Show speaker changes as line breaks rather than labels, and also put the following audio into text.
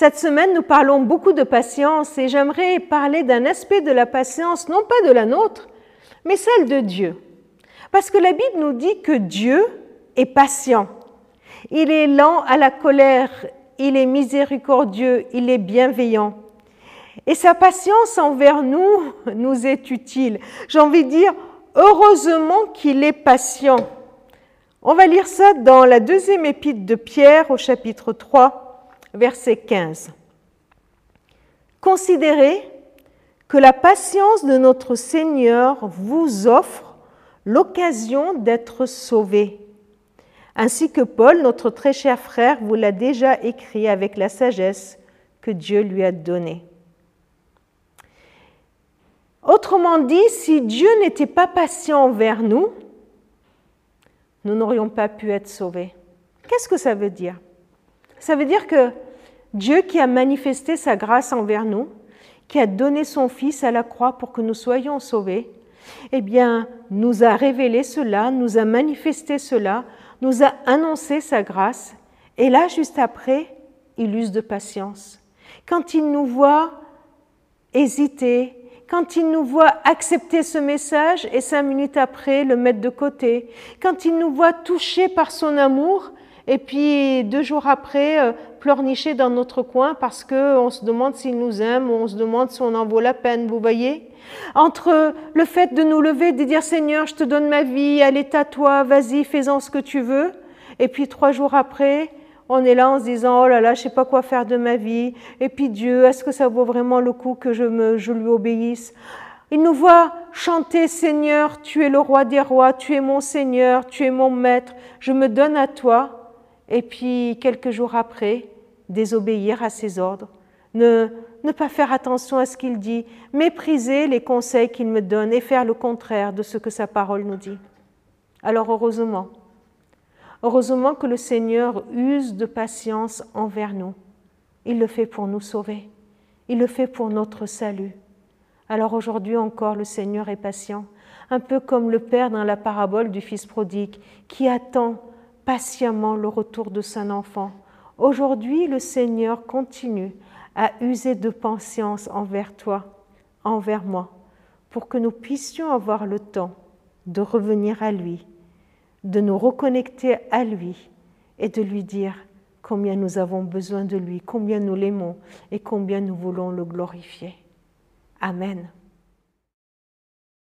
Cette semaine, nous parlons beaucoup de patience et j'aimerais parler d'un aspect de la patience, non pas de la nôtre, mais celle de Dieu. Parce que la Bible nous dit que Dieu est patient. Il est lent à la colère, il est miséricordieux, il est bienveillant. Et sa patience envers nous nous est utile. J'ai envie de dire, heureusement qu'il est patient. On va lire ça dans la deuxième épître de Pierre au chapitre 3, verset 15. Considérez que la patience de notre Seigneur vous offre l'occasion d'être sauvé, ainsi que Paul, notre très cher frère, vous l'a déjà écrit avec la sagesse que Dieu lui a donnée. Autrement dit, si Dieu n'était pas patient envers nous, nous n'aurions pas pu être sauvés. Qu'est-ce que ça veut dire? Ça veut dire que Dieu qui a manifesté sa grâce envers nous, qui a donné son Fils à la croix pour que nous soyons sauvés, eh bien, nous a révélé cela, nous a manifesté cela, nous a annoncé sa grâce, et là, juste après, il use de patience. Quand il nous voit hésiter, quand il nous voit accepter ce message et cinq minutes après le mettre de côté, quand il nous voit touchés par son amour et puis deux jours après euh, pleurnicher dans notre coin parce qu'on se demande s'il nous aime ou on se demande si on en vaut la peine, vous voyez? Entre le fait de nous lever, de dire Seigneur, je te donne ma vie, est à toi, vas-y, fais-en ce que tu veux, et puis trois jours après, on est là en se disant oh là là, je sais pas quoi faire de ma vie. Et puis Dieu, est-ce que ça vaut vraiment le coup que je, me, je lui obéisse? Il nous voit chanter Seigneur, tu es le roi des rois, tu es mon Seigneur, tu es mon maître, je me donne à toi. Et puis quelques jours après, désobéir à ses ordres, ne, ne pas faire attention à ce qu'il dit, mépriser les conseils qu'il me donne et faire le contraire de ce que sa parole nous dit. Alors heureusement, Heureusement que le Seigneur use de patience envers nous. Il le fait pour nous sauver. Il le fait pour notre salut. Alors aujourd'hui encore, le Seigneur est patient, un peu comme le Père dans la parabole du Fils prodigue, qui attend patiemment le retour de son enfant. Aujourd'hui, le Seigneur continue à user de patience envers toi, envers moi, pour que nous puissions avoir le temps de revenir à lui de nous reconnecter à lui et de lui dire combien nous avons besoin de lui, combien nous l'aimons et combien nous voulons le glorifier. Amen.